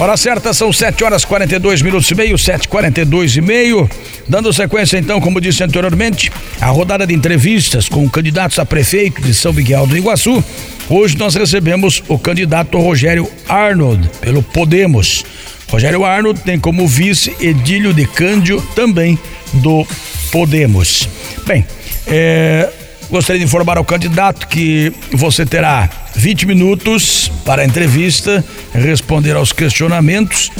Hora certa são 7 horas 42 minutos e meio, 7 42 e meio. Dando sequência, então, como disse anteriormente, a rodada de entrevistas com candidatos a prefeito de São Miguel do Iguaçu. Hoje nós recebemos o candidato Rogério Arnold, pelo Podemos. Rogério Arnold tem como vice Edílio de Cândio, também do Podemos. Bem, é, gostaria de informar ao candidato que você terá 20 minutos para a entrevista, responder aos questionamentos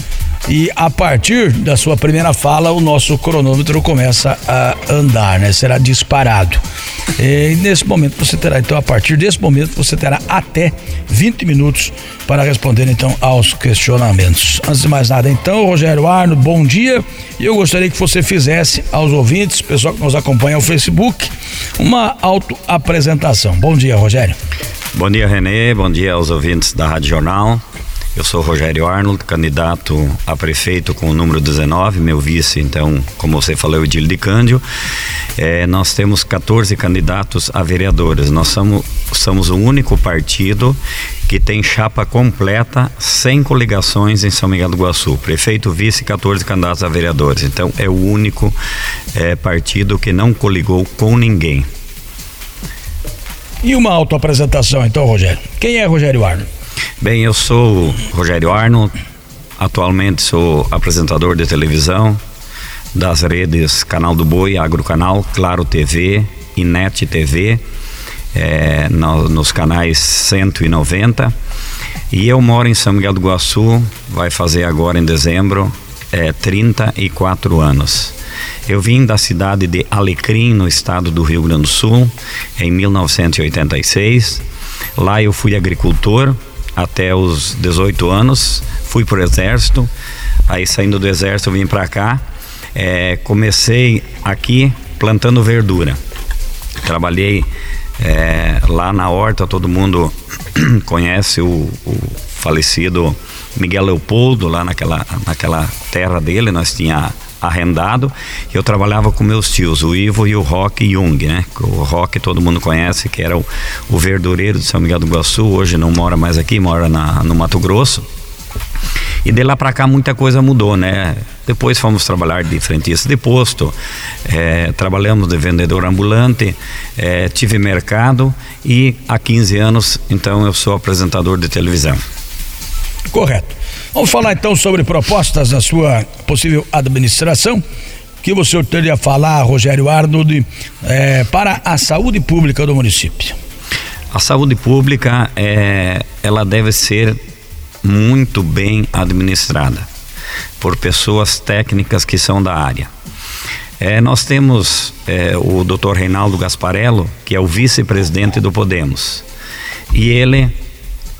e a partir da sua primeira fala o nosso cronômetro começa a andar, né? Será disparado. E nesse momento você terá, então, a partir desse momento você terá até 20 minutos para responder então aos questionamentos. Antes de mais nada, então, Rogério Arno, bom dia. E eu gostaria que você fizesse aos ouvintes, pessoal que nos acompanha no Facebook, uma autoapresentação. Bom dia, Rogério. Bom dia, Renê. Bom dia aos ouvintes da Rádio Jornal. Eu sou Rogério Arnold, candidato a prefeito com o número 19, meu vice, então, como você falou, é o Edil de Cândio. É, nós temos 14 candidatos a vereadores. Nós somos, somos o único partido que tem chapa completa, sem coligações em São Miguel do Iguaçu. Prefeito, vice, 14 candidatos a vereadores. Então, é o único é, partido que não coligou com ninguém. E uma autoapresentação, então, Rogério. Quem é Rogério Arno? Bem, eu sou Rogério Arno, atualmente sou apresentador de televisão das redes Canal do Boi, Agrocanal, Claro TV e Net TV, é, no, nos canais 190. E eu moro em São Miguel do Iguaçu, vai fazer agora em dezembro é, 34 anos. Eu vim da cidade de Alecrim, no estado do Rio Grande do Sul, em 1986. Lá eu fui agricultor até os 18 anos, fui para o exército. Aí saindo do exército vim para cá. É, comecei aqui plantando verdura. Trabalhei é, lá na horta, todo mundo conhece o, o falecido Miguel Leopoldo, lá naquela, naquela terra dele, nós tinha arrendado. Eu trabalhava com meus tios, o Ivo e o Rock Jung, né? O Rock todo mundo conhece, que era o, o verdureiro de São Miguel do Iguaçu, hoje não mora mais aqui, mora na, no Mato Grosso. E de lá para cá muita coisa mudou, né? Depois fomos trabalhar de frentista de posto, é, trabalhamos de vendedor ambulante, é, tive mercado e há 15 anos, então eu sou apresentador de televisão. Correto. Vamos falar então sobre propostas da sua possível administração. O que você teria a falar, Rogério Arnold, é, para a saúde pública do município? A saúde pública é, ela deve ser muito bem administrada por pessoas técnicas que são da área. É, nós temos é, o Dr. Reinaldo Gasparello, que é o vice-presidente do Podemos, e ele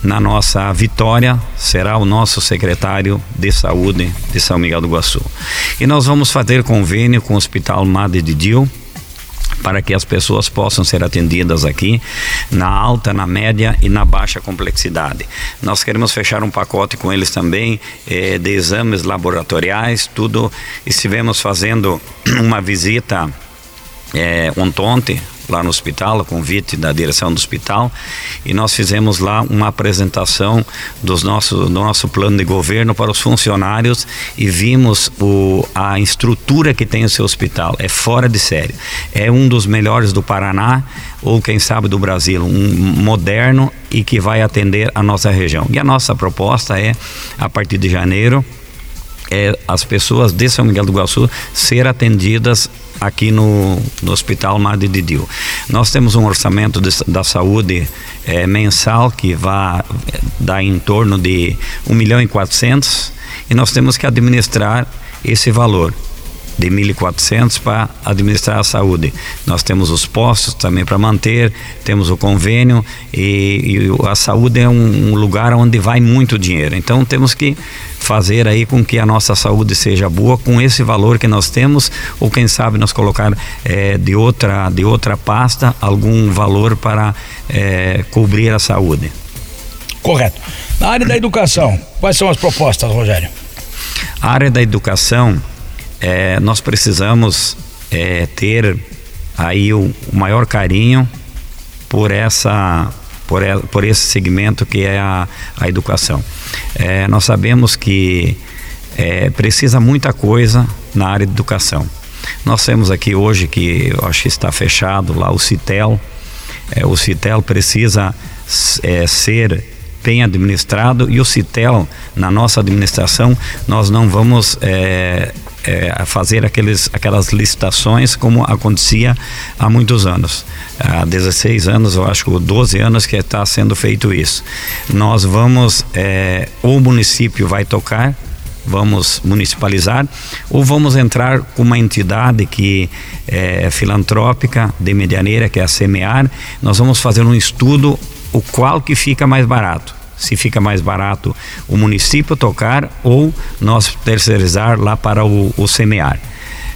na nossa vitória será o nosso secretário de saúde de São Miguel do Iguaçu. E nós vamos fazer convênio com o Hospital Madre de Dio para que as pessoas possam ser atendidas aqui na alta, na média e na baixa complexidade. Nós queremos fechar um pacote com eles também eh, de exames laboratoriais, tudo. Estivemos fazendo uma visita eh, ontem lá no hospital, a convite da direção do hospital, e nós fizemos lá uma apresentação dos nosso, do nosso plano de governo para os funcionários e vimos o, a estrutura que tem o seu hospital. É fora de série. É um dos melhores do Paraná ou quem sabe do Brasil, um moderno e que vai atender a nossa região. E a nossa proposta é, a partir de janeiro, é, as pessoas de São Miguel do Iguaçu ser atendidas aqui no, no Hospital Madre de Dio. Nós temos um orçamento de, da saúde é, mensal que vai é, dar em torno de 1 milhão e 400 e nós temos que administrar esse valor de 1.400 para administrar a saúde. Nós temos os postos também para manter, temos o convênio e, e a saúde é um, um, lugar onde vai muito dinheiro. Então temos que fazer aí com que a nossa saúde seja boa com esse valor que nós temos ou quem sabe nós colocar é, de outra de outra pasta algum valor para é, cobrir a saúde. Correto. Na área da educação, quais são as propostas, Rogério? A área da educação é, nós precisamos é, ter aí o, o, maior carinho por essa por, por esse segmento que é a, a educação. É, nós sabemos que é, precisa muita coisa na área de educação. Nós temos aqui hoje que eu acho que está fechado lá o Citel. É, o Citel precisa é, ser bem administrado e o Citel na nossa administração nós não vamos é, é, fazer aqueles, aquelas licitações como acontecia há muitos anos. Há 16 anos, eu acho que 12 anos que está sendo feito isso. Nós vamos, é, o município vai tocar vamos municipalizar ou vamos entrar com uma entidade que é filantrópica de medianeira que é a Semear nós vamos fazer um estudo o qual que fica mais barato. Se fica mais barato o município tocar ou nós terceirizar lá para o, o semear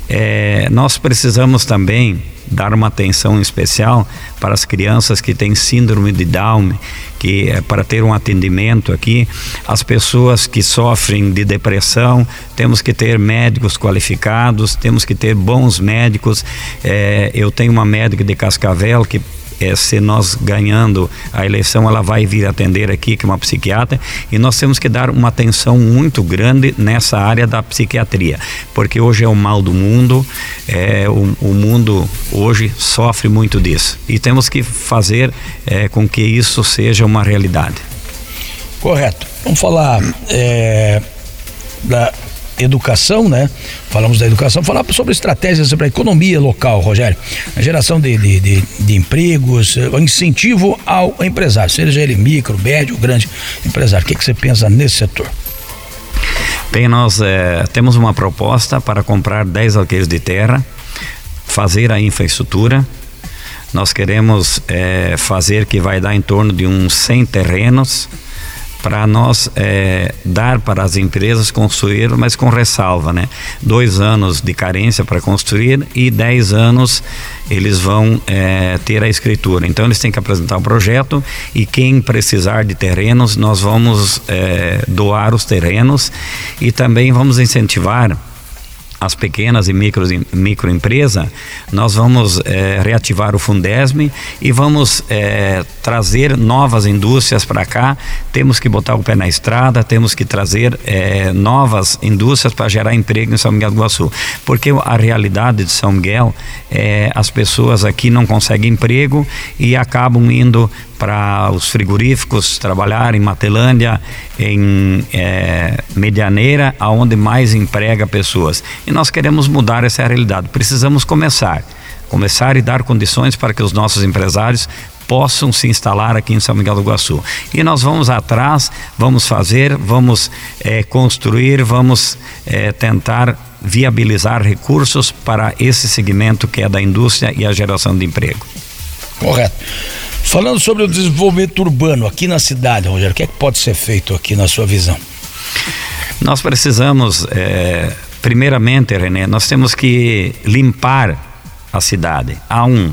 é, nós precisamos também dar uma atenção especial para as crianças que têm síndrome de Down, que é para ter um atendimento aqui, as pessoas que sofrem de depressão, temos que ter médicos qualificados, temos que ter bons médicos. É, eu tenho uma médica de Cascavel que é, se nós ganhando a eleição, ela vai vir atender aqui, que é uma psiquiatra, e nós temos que dar uma atenção muito grande nessa área da psiquiatria, porque hoje é o mal do mundo, é, o, o mundo hoje sofre muito disso, e temos que fazer é, com que isso seja uma realidade. Correto. Vamos falar é, da educação, né? Falamos da educação, falar sobre estratégias para a economia local, Rogério. A geração de, de, de, de empregos, o incentivo ao empresário, seja ele micro, médio, grande empresário. O que, que você pensa nesse setor? Bem, nós é, temos uma proposta para comprar 10 alqueires de terra, fazer a infraestrutura. Nós queremos é, fazer que vai dar em torno de uns 100 terrenos para nós é, dar para as empresas construir, mas com ressalva, né? Dois anos de carência para construir e dez anos eles vão é, ter a escritura. Então eles têm que apresentar o um projeto e quem precisar de terrenos nós vamos é, doar os terrenos e também vamos incentivar as pequenas e micro, microempresas, nós vamos é, reativar o Fundesme e vamos é, trazer novas indústrias para cá. Temos que botar o pé na estrada, temos que trazer é, novas indústrias para gerar emprego em São Miguel do Iguaçu. Porque a realidade de São Miguel é as pessoas aqui não conseguem emprego e acabam indo para os frigoríficos trabalhar em Matelândia, em é, Medianeira, aonde mais emprega pessoas. E nós queremos mudar essa realidade. Precisamos começar, começar e dar condições para que os nossos empresários possam se instalar aqui em São Miguel do Iguaçu. E nós vamos atrás, vamos fazer, vamos é, construir, vamos é, tentar viabilizar recursos para esse segmento que é da indústria e a geração de emprego. Correto. Falando sobre o desenvolvimento urbano aqui na cidade, Rogério, o que é que pode ser feito aqui na sua visão? Nós precisamos, é, primeiramente, René, nós temos que limpar a cidade. Há um,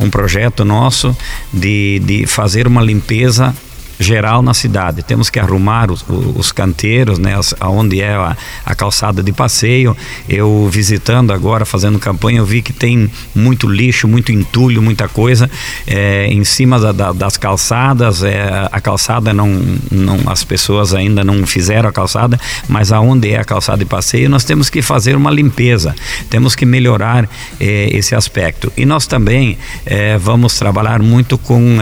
um projeto nosso de, de fazer uma limpeza geral na cidade. Temos que arrumar os, os canteiros, né, onde é a, a, calçada de passeio. Eu visitando agora, fazendo campanha, eu vi que tem muito lixo, muito entulho, muita coisa é, em cima da, da, das calçadas. É, a calçada não, não, as pessoas ainda não fizeram a calçada, mas aonde é a calçada de passeio, nós temos que fazer uma limpeza. Temos que melhorar é, esse aspecto. E nós também vamos trabalhar muito com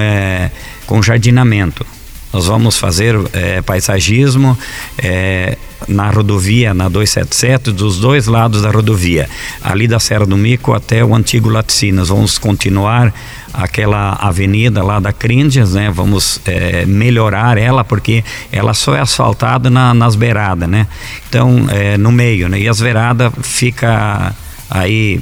com jardinamento. Nós vamos fazer é, paisagismo é, na rodovia, na 277, dos dois lados da rodovia, ali da Serra do Mico até o antigo Laticínios. Vamos continuar aquela avenida lá da Críndias, né? Vamos é, melhorar ela porque ela só é asfaltada na, nas beiradas, né? Então, é, no meio, né? E as beiradas fica aí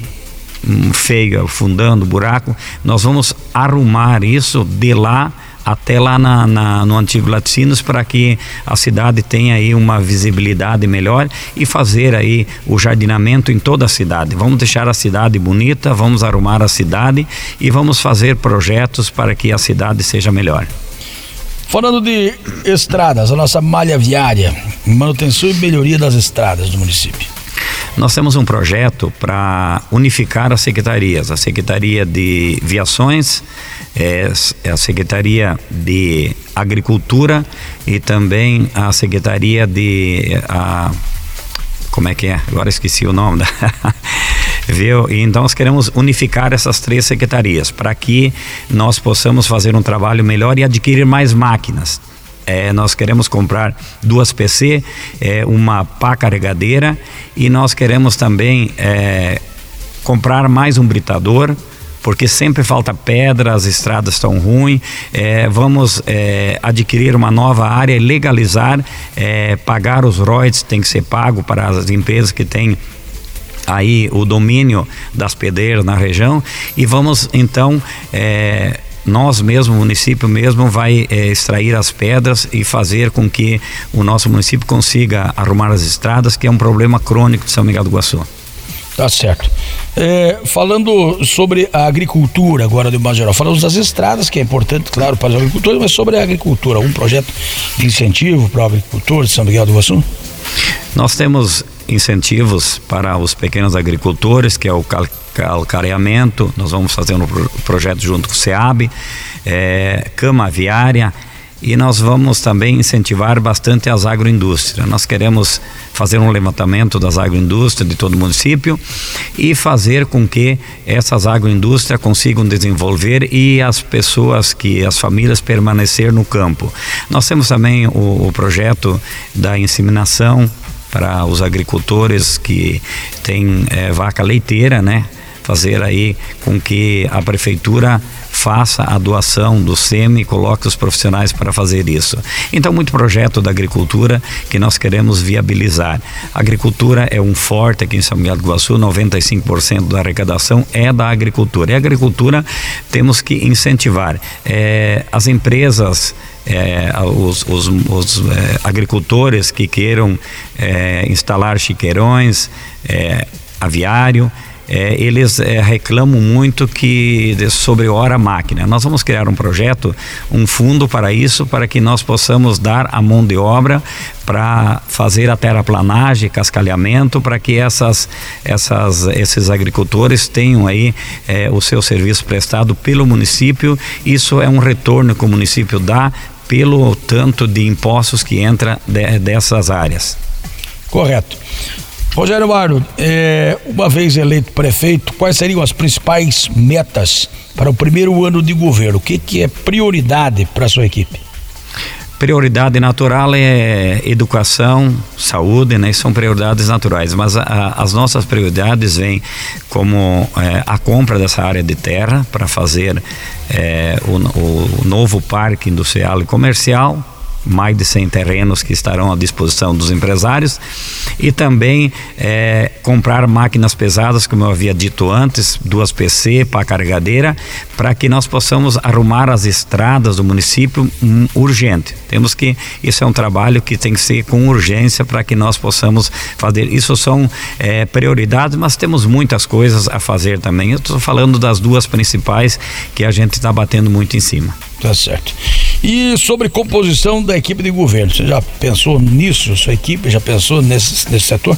hum, feio, fundando buraco. Nós vamos arrumar isso de lá até lá na, na, no antigo Laticínios para que a cidade tenha aí uma visibilidade melhor e fazer aí o jardinamento em toda a cidade. Vamos deixar a cidade bonita, vamos arrumar a cidade e vamos fazer projetos para que a cidade seja melhor. Falando de estradas, a nossa malha viária, manutenção e melhoria das estradas do município. Nós temos um projeto para unificar as secretarias, a Secretaria de Viações, é, a Secretaria de Agricultura e também a Secretaria de a, como é que é? Agora esqueci o nome. Viu? E então nós queremos unificar essas três secretarias para que nós possamos fazer um trabalho melhor e adquirir mais máquinas. É, nós queremos comprar duas PC, é, uma pá carregadeira e nós queremos também é, comprar mais um britador porque sempre falta pedra, as estradas estão ruins. É, vamos é, adquirir uma nova área, legalizar, é, pagar os royalties, tem que ser pago para as empresas que têm aí o domínio das pedreiras na região e vamos então é, nós mesmo, o município mesmo, vai é, extrair as pedras e fazer com que o nosso município consiga arrumar as estradas, que é um problema crônico de São Miguel do Iguaçu. Tá certo. É, falando sobre a agricultura agora de geral, falamos das estradas, que é importante, claro, para os agricultores, mas sobre a agricultura, algum projeto de incentivo para o agricultor de São Miguel do Iguaçu? Nós temos incentivos para os pequenos agricultores, que é o calcareamento, nós vamos fazer um projeto junto com o SEAB, é, cama aviária, e nós vamos também incentivar bastante as agroindústrias. Nós queremos fazer um levantamento das agroindústrias de todo o município e fazer com que essas agroindústrias consigam desenvolver e as pessoas que as famílias permanecer no campo. Nós temos também o, o projeto da inseminação para os agricultores que têm é, vaca leiteira, né? Fazer aí com que a prefeitura faça a doação do SEMI e coloque os profissionais para fazer isso. Então, muito projeto da agricultura que nós queremos viabilizar. A agricultura é um forte aqui em São Miguel do Iguaçu, 95% da arrecadação é da agricultura. E a agricultura temos que incentivar. É, as empresas é, os, os, os é, agricultores que queiram é, instalar chiqueirões, é, aviário, é, eles é, reclamam muito que sobre hora máquina. Nós vamos criar um projeto, um fundo para isso, para que nós possamos dar a mão de obra para fazer a terraplanagem, cascalhamento, para que essas, essas, esses agricultores tenham aí é, o seu serviço prestado pelo município. Isso é um retorno que o município dá pelo tanto de impostos que entra de, dessas áreas. Correto. Rogério Mário, é, uma vez eleito prefeito, quais seriam as principais metas para o primeiro ano de governo? O que, que é prioridade para a sua equipe? Prioridade natural é educação, saúde, né? São prioridades naturais, mas a, a, as nossas prioridades vêm como é, a compra dessa área de terra para fazer é, o, o novo parque industrial e comercial, mais de 100 terrenos que estarão à disposição dos empresários e também é, comprar máquinas pesadas, como eu havia dito antes, duas PC para carregadeira, para que nós possamos arrumar as estradas do município um, urgente. Temos que, isso é um trabalho que tem que ser com urgência para que nós possamos fazer. Isso são é, prioridades, mas temos muitas coisas a fazer também. Eu estou falando das duas principais que a gente está batendo muito em cima. Tá certo. E sobre composição da equipe de governo, você já pensou nisso? Sua equipe já pensou nesse, nesse setor?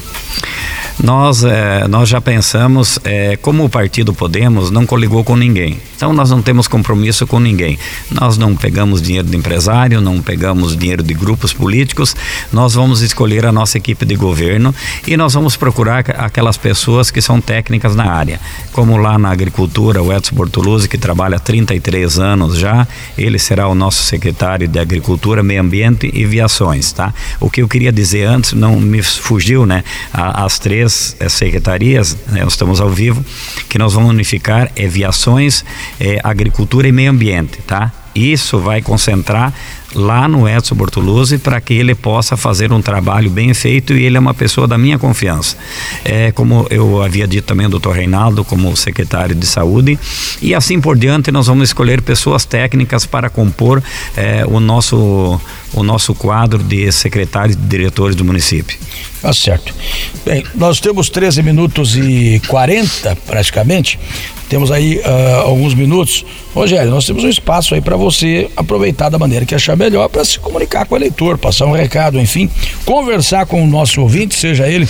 Nós, é, nós já pensamos, é, como o partido Podemos não coligou com ninguém, então nós não temos compromisso com ninguém. Nós não pegamos dinheiro de empresário, não pegamos dinheiro de grupos políticos, nós vamos escolher a nossa equipe de governo e nós vamos procurar aquelas pessoas que são técnicas na área, como lá na agricultura, o Edson Bortoluzzi, que trabalha há 33 anos já, ele será o nosso secretário de Agricultura, Meio Ambiente e Viações, tá? O que eu queria dizer antes, não me fugiu, né? As três três secretarias, né, nós estamos ao vivo, que nós vamos unificar é viações, é, agricultura e meio ambiente, tá? Isso vai concentrar lá no Edson Bortoluzzi para que ele possa fazer um trabalho bem feito e ele é uma pessoa da minha confiança. É, como eu havia dito também o doutor Reinaldo, como secretário de saúde, e assim por diante nós vamos escolher pessoas técnicas para compor é, o, nosso, o nosso quadro de secretários e diretores do município. Tá certo. Bem, nós temos 13 minutos e 40 praticamente. Temos aí uh, alguns minutos. Rogério, nós temos um espaço aí para você aproveitar da maneira que achar melhor para se comunicar com o eleitor, passar um recado, enfim, conversar com o nosso ouvinte, seja ele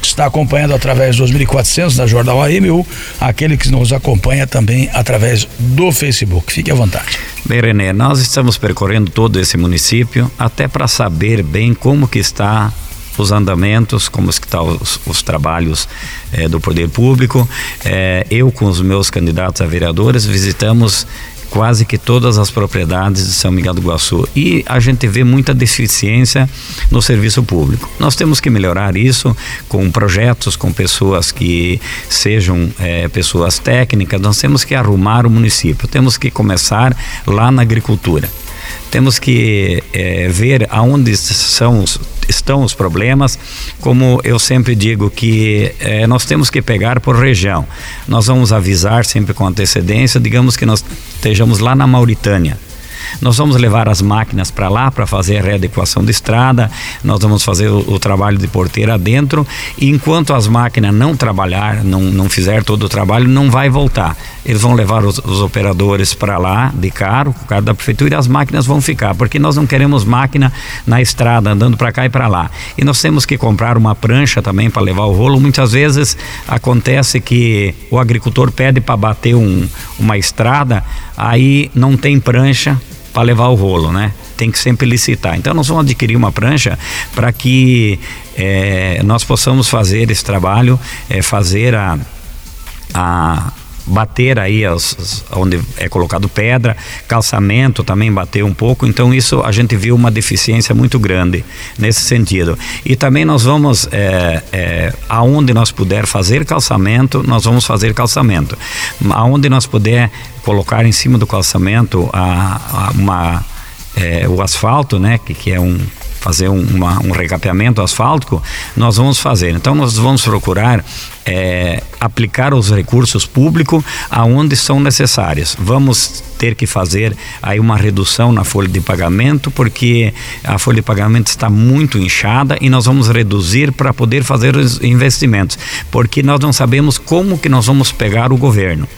que está acompanhando através dos 1400 da Jornal AM ou aquele que nos acompanha também através do Facebook. Fique à vontade. Bem, René, nós estamos percorrendo todo esse município até para saber bem como que está os andamentos, como estão os, os trabalhos eh, do poder público. Eh, eu com os meus candidatos a vereadores visitamos quase que todas as propriedades de São Miguel do Iguaçu e a gente vê muita deficiência no serviço público. Nós temos que melhorar isso com projetos, com pessoas que sejam é, pessoas técnicas. Nós temos que arrumar o município. Temos que começar lá na agricultura temos que é, ver aonde são os, estão os problemas. Como eu sempre digo, que é, nós temos que pegar por região. Nós vamos avisar sempre com antecedência, digamos que nós estejamos lá na Mauritânia nós vamos levar as máquinas para lá para fazer a readequação de estrada, nós vamos fazer o, o, trabalho de porteira dentro, e enquanto as máquinas não trabalhar, não, não fizer todo o trabalho, não vai voltar. Eles vão levar os, os operadores para lá de carro, o carro da prefeitura, e as máquinas vão ficar, porque nós não queremos máquina na estrada andando para cá e para lá. E nós temos que comprar uma prancha também para levar o rolo. Muitas vezes acontece que o agricultor pede para bater um, uma estrada, aí não tem prancha para levar o rolo, né? Tem que sempre licitar. Então nós vamos adquirir uma prancha para que é, nós possamos fazer esse trabalho, é, fazer a, a bater aí as, onde é colocado pedra, calçamento também bater um pouco, então isso a gente viu uma deficiência muito grande nesse sentido. E também nós vamos, é, é, aonde nós puder fazer calçamento, nós vamos fazer calçamento. Aonde nós puder colocar em cima do calçamento a, a uma, é, o asfalto, né, que, que é um fazer um, uma, um recapeamento asfáltico, nós vamos fazer. Então nós vamos procurar é, aplicar os recursos públicos aonde são necessários. Vamos ter que fazer aí uma redução na folha de pagamento, porque a folha de pagamento está muito inchada e nós vamos reduzir para poder fazer os investimentos, porque nós não sabemos como que nós vamos pegar o governo.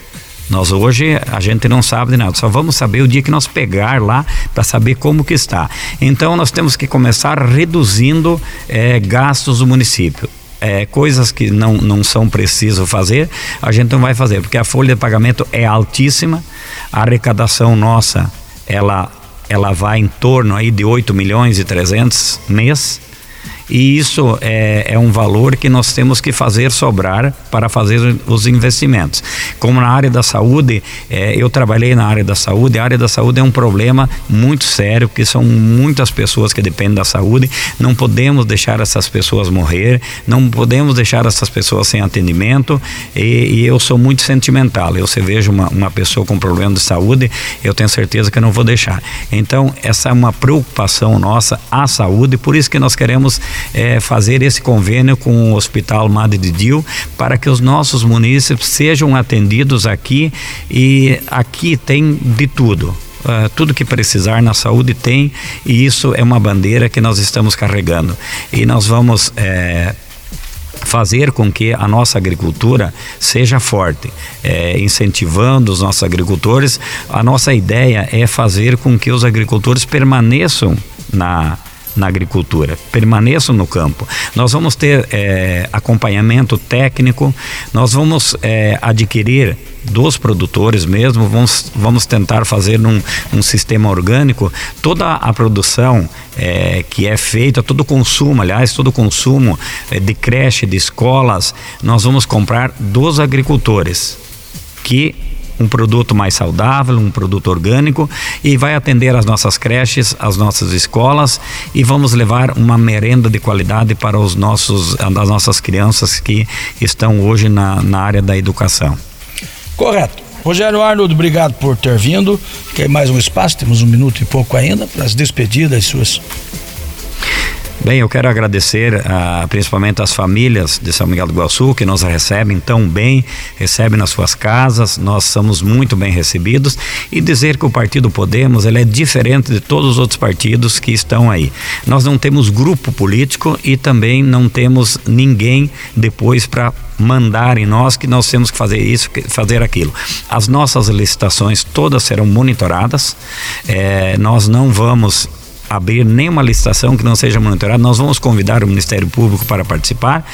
Nós hoje a gente não sabe de nada, só vamos saber o dia que nós pegar lá para saber como que está. Então nós temos que começar reduzindo é, gastos do município. É, coisas que não, não são preciso fazer, a gente não vai fazer, porque a folha de pagamento é altíssima, a arrecadação nossa, ela, ela vai em torno aí de 8 milhões e 300 mês, e isso é, é um valor que nós temos que fazer sobrar para fazer os investimentos. Como na área da saúde, é, eu trabalhei na área da saúde, a área da saúde é um problema muito sério, porque são muitas pessoas que dependem da saúde, não podemos deixar essas pessoas morrer, não podemos deixar essas pessoas sem atendimento e, e eu sou muito sentimental, eu se vejo uma, uma pessoa com problema de saúde, eu tenho certeza que eu não vou deixar. Então, essa é uma preocupação nossa, a saúde, por isso que nós queremos é, fazer esse convênio com o Hospital Madre de Dio para que os nossos munícipes sejam atendidos aqui e aqui tem de tudo. Uh, tudo que precisar na saúde tem e isso é uma bandeira que nós estamos carregando e nós vamos é, fazer com que a nossa agricultura seja forte, é, incentivando os nossos agricultores. A nossa ideia é fazer com que os agricultores permaneçam na na agricultura, permaneçam no campo. Nós vamos ter é, acompanhamento técnico, nós vamos é, adquirir dos produtores mesmo, vamos, vamos tentar fazer num, um sistema orgânico. Toda a produção é, que é feita, todo o consumo, aliás, todo o consumo é, de creche, de escolas, nós vamos comprar dos agricultores que um produto mais saudável, um produto orgânico e vai atender as nossas creches, as nossas escolas e vamos levar uma merenda de qualidade para os nossos, as nossas crianças que estão hoje na, na área da educação. Correto. Rogério Arnold, obrigado por ter vindo. Quer mais um espaço? Temos um minuto e pouco ainda para as despedidas suas. Bem, eu quero agradecer uh, principalmente as famílias de São Miguel do Iguaçu que nos recebem tão bem, recebem nas suas casas, nós somos muito bem recebidos e dizer que o Partido Podemos ele é diferente de todos os outros partidos que estão aí. Nós não temos grupo político e também não temos ninguém depois para mandar em nós que nós temos que fazer isso, fazer aquilo. As nossas licitações todas serão monitoradas, é, nós não vamos abrir nenhuma licitação que não seja monitorada. Nós vamos convidar o Ministério Público para participar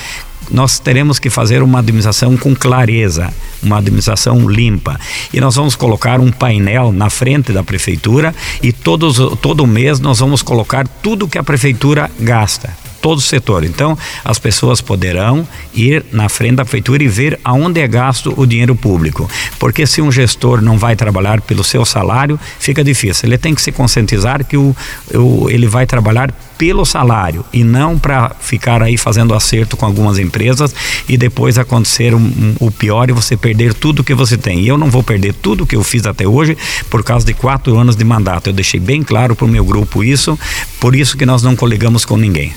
nós teremos que fazer uma administração com clareza, uma administração limpa. E nós vamos colocar um painel na frente da prefeitura e todos, todo mês nós vamos colocar tudo que a prefeitura gasta todo o setor. Então, as pessoas poderão ir na frente da prefeitura e ver aonde é gasto o dinheiro público. Porque se um gestor não vai trabalhar pelo seu salário, fica difícil. Ele tem que se conscientizar que o, o ele vai trabalhar pelo salário e não para ficar aí fazendo acerto com algumas empresas e depois acontecer um, um, o pior e você perder tudo que você tem. E eu não vou perder tudo que eu fiz até hoje por causa de quatro anos de mandato. Eu deixei bem claro para o meu grupo isso, por isso que nós não coligamos com ninguém.